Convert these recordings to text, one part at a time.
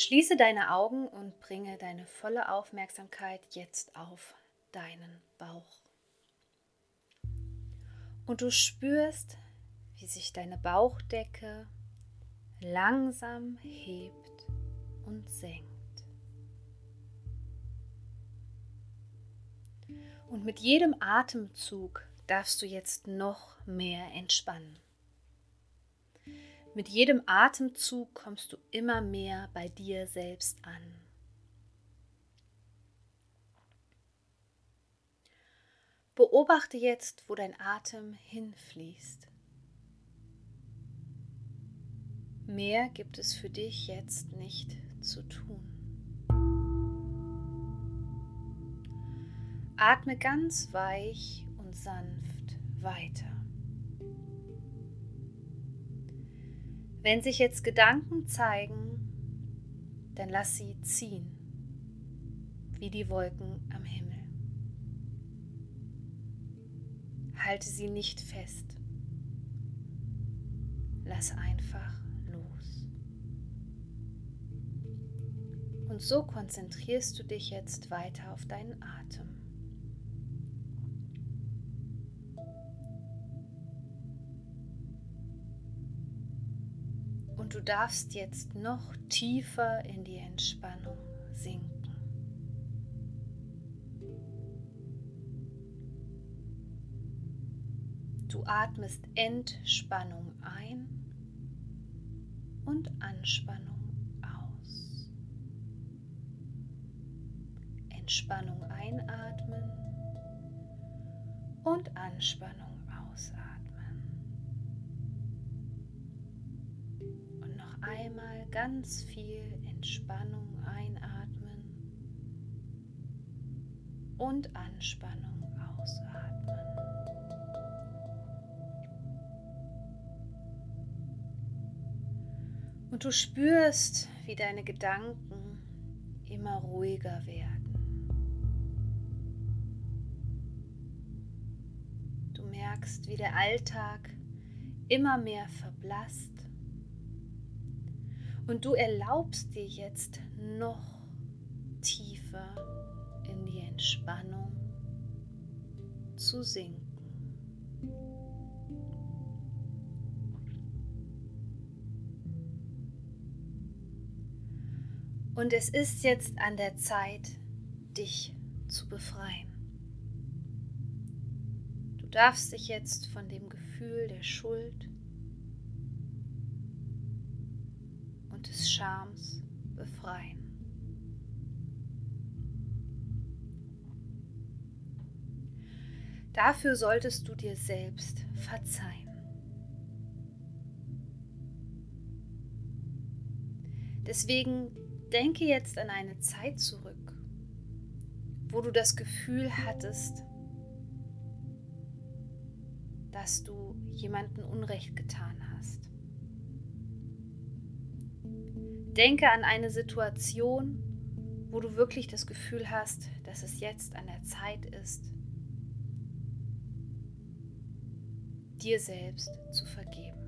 Schließe deine Augen und bringe deine volle Aufmerksamkeit jetzt auf deinen Bauch. Und du spürst, wie sich deine Bauchdecke langsam hebt und senkt. Und mit jedem Atemzug darfst du jetzt noch mehr entspannen. Mit jedem Atemzug kommst du immer mehr bei dir selbst an. Beobachte jetzt, wo dein Atem hinfließt. Mehr gibt es für dich jetzt nicht zu tun. Atme ganz weich und sanft weiter. Wenn sich jetzt Gedanken zeigen, dann lass sie ziehen, wie die Wolken am Himmel. Halte sie nicht fest. Lass einfach los. Und so konzentrierst du dich jetzt weiter auf deinen Atem. Und du darfst jetzt noch tiefer in die Entspannung sinken. Du atmest Entspannung ein und Anspannung aus. Entspannung einatmen und Anspannung ausatmen. Ganz viel Entspannung einatmen und Anspannung ausatmen. Und du spürst, wie deine Gedanken immer ruhiger werden. Du merkst, wie der Alltag immer mehr verblasst und du erlaubst dir jetzt noch tiefer in die Entspannung zu sinken. Und es ist jetzt an der Zeit, dich zu befreien. Du darfst dich jetzt von dem Gefühl der Schuld, des Schams befreien. Dafür solltest du dir selbst verzeihen. Deswegen denke jetzt an eine Zeit zurück, wo du das Gefühl hattest, dass du jemanden Unrecht getan hast. Denke an eine Situation, wo du wirklich das Gefühl hast, dass es jetzt an der Zeit ist, dir selbst zu vergeben.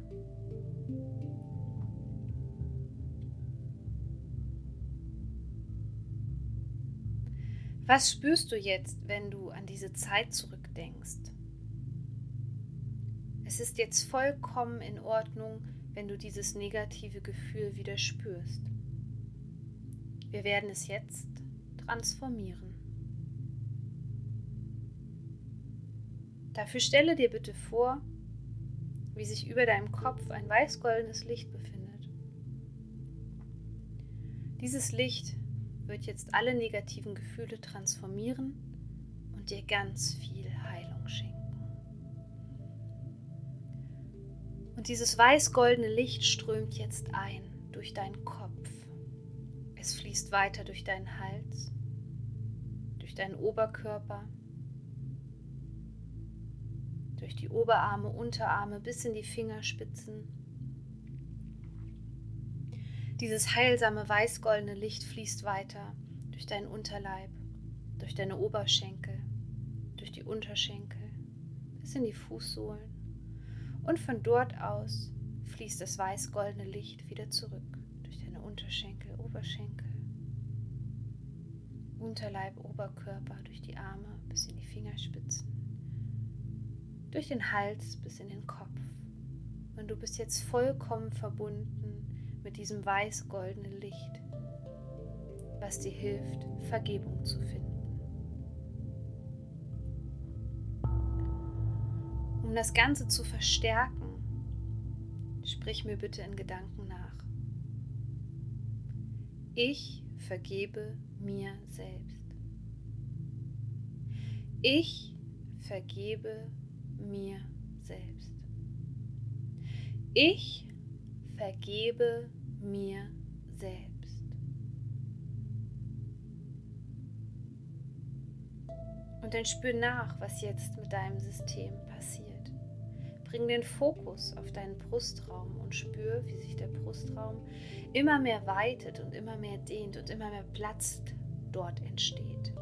Was spürst du jetzt, wenn du an diese Zeit zurückdenkst? Es ist jetzt vollkommen in Ordnung, wenn du dieses negative Gefühl wieder spürst. Wir werden es jetzt transformieren. Dafür stelle dir bitte vor, wie sich über deinem Kopf ein weiß-goldenes Licht befindet. Dieses Licht wird jetzt alle negativen Gefühle transformieren und dir ganz viel Heilung schenken. Und dieses weiß-goldene Licht strömt jetzt ein durch deinen Kopf. Es fließt weiter durch deinen Hals, durch deinen Oberkörper, durch die Oberarme, Unterarme bis in die Fingerspitzen. Dieses heilsame weiß-goldene Licht fließt weiter durch deinen Unterleib, durch deine Oberschenkel, durch die Unterschenkel bis in die Fußsohlen und von dort aus fließt das weiß-goldene Licht wieder zurück durch deine Unterschenkel, Oberschenkel, Unterleib, Oberkörper, durch die Arme bis in die Fingerspitzen, durch den Hals bis in den Kopf. Und du bist jetzt vollkommen verbunden mit diesem weiß-goldenen Licht, was dir hilft, Vergebung zu finden. Um das Ganze zu verstärken, sprich mir bitte in Gedanken nach. Ich vergebe mir selbst. Ich vergebe mir selbst. Ich vergebe mir selbst. Und dann spür nach, was jetzt mit deinem System passiert. Bring den Fokus auf deinen Brustraum und spür, wie sich der Brustraum immer mehr weitet und immer mehr dehnt und immer mehr Platz dort entsteht.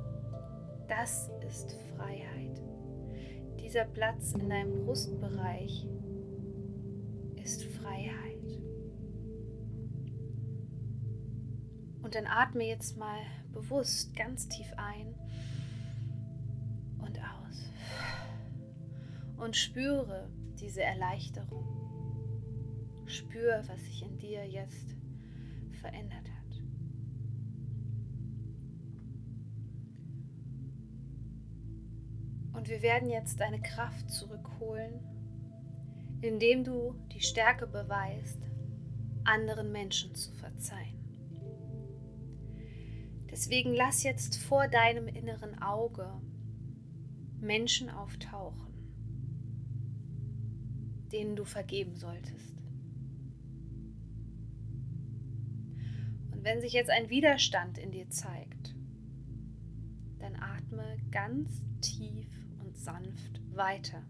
Das ist Freiheit. Dieser Platz in deinem Brustbereich ist Freiheit. Und dann atme jetzt mal bewusst ganz tief ein und aus. Und spüre, diese Erleichterung. Spür, was sich in dir jetzt verändert hat. Und wir werden jetzt deine Kraft zurückholen, indem du die Stärke beweist, anderen Menschen zu verzeihen. Deswegen lass jetzt vor deinem inneren Auge Menschen auftauchen denen du vergeben solltest. Und wenn sich jetzt ein Widerstand in dir zeigt, dann atme ganz tief und sanft weiter.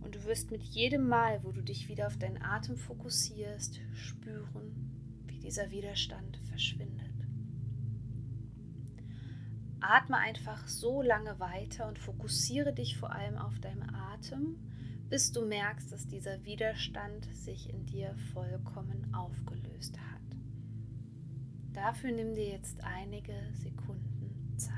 Und du wirst mit jedem Mal, wo du dich wieder auf deinen Atem fokussierst, spüren, wie dieser Widerstand verschwindet. Atme einfach so lange weiter und fokussiere dich vor allem auf deinen Atem bis du merkst, dass dieser Widerstand sich in dir vollkommen aufgelöst hat. Dafür nimm dir jetzt einige Sekunden Zeit.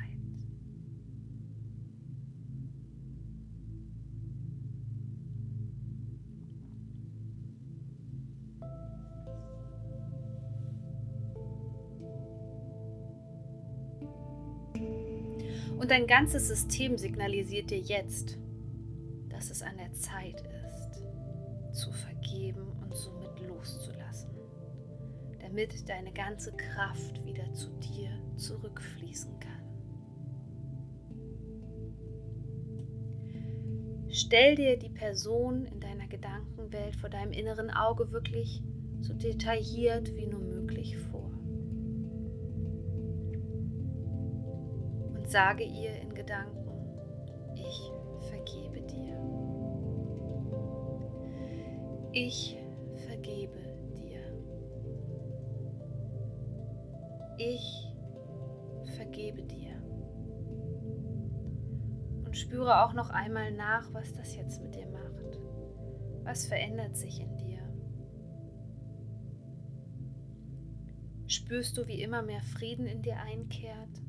Und dein ganzes System signalisiert dir jetzt, dass es an der Zeit ist, zu vergeben und somit loszulassen, damit deine ganze Kraft wieder zu dir zurückfließen kann. Stell dir die Person in deiner Gedankenwelt vor deinem inneren Auge wirklich so detailliert wie nur möglich vor. Und sage ihr in Gedanken, ich Ich vergebe dir. Ich vergebe dir. Und spüre auch noch einmal nach, was das jetzt mit dir macht. Was verändert sich in dir? Spürst du, wie immer mehr Frieden in dir einkehrt?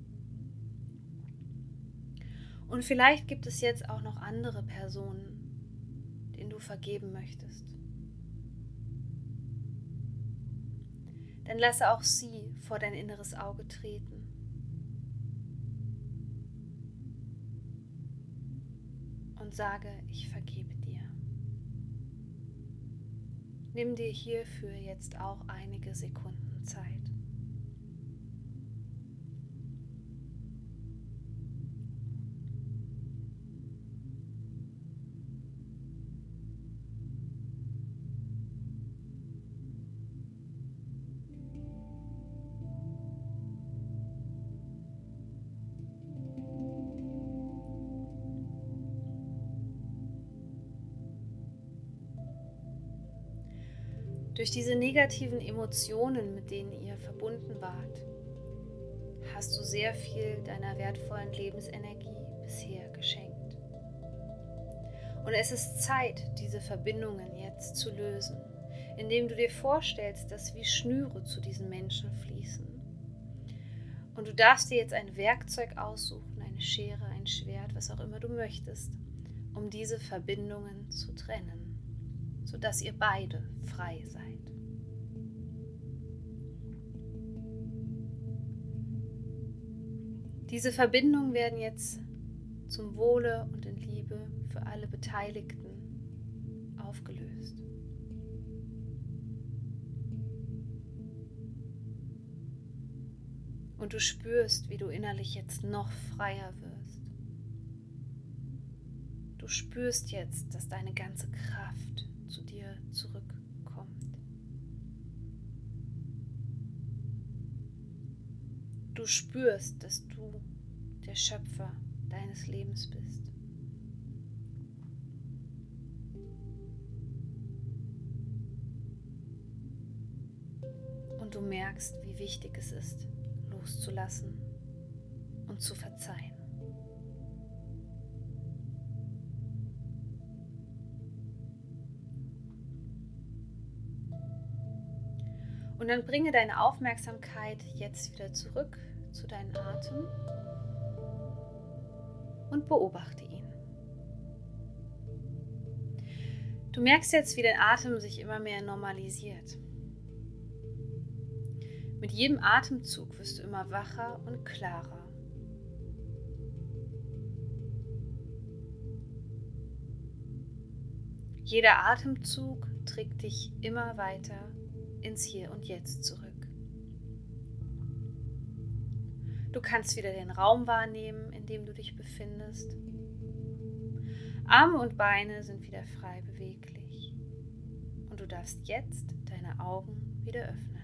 Und vielleicht gibt es jetzt auch noch andere Personen, denen du vergeben möchtest. Dann lasse auch sie vor dein inneres Auge treten. Und sage, ich vergebe dir. Nimm dir hierfür jetzt auch einige Sekunden Durch diese negativen Emotionen, mit denen ihr verbunden wart, hast du sehr viel deiner wertvollen Lebensenergie bisher geschenkt. Und es ist Zeit, diese Verbindungen jetzt zu lösen, indem du dir vorstellst, dass wie Schnüre zu diesen Menschen fließen. Und du darfst dir jetzt ein Werkzeug aussuchen, eine Schere, ein Schwert, was auch immer du möchtest, um diese Verbindungen zu trennen, sodass ihr beide frei seid. Diese Verbindungen werden jetzt zum Wohle und in Liebe für alle Beteiligten aufgelöst. Und du spürst, wie du innerlich jetzt noch freier wirst. Du spürst jetzt, dass deine ganze Kraft Du spürst, dass du der Schöpfer deines Lebens bist. Und du merkst, wie wichtig es ist, loszulassen und zu verzeihen. Und dann bringe deine Aufmerksamkeit jetzt wieder zurück zu deinem Atem und beobachte ihn. Du merkst jetzt, wie dein Atem sich immer mehr normalisiert. Mit jedem Atemzug wirst du immer wacher und klarer. Jeder Atemzug trägt dich immer weiter ins Hier und Jetzt zurück. Du kannst wieder den Raum wahrnehmen, in dem du dich befindest. Arme und Beine sind wieder frei beweglich. Und du darfst jetzt deine Augen wieder öffnen.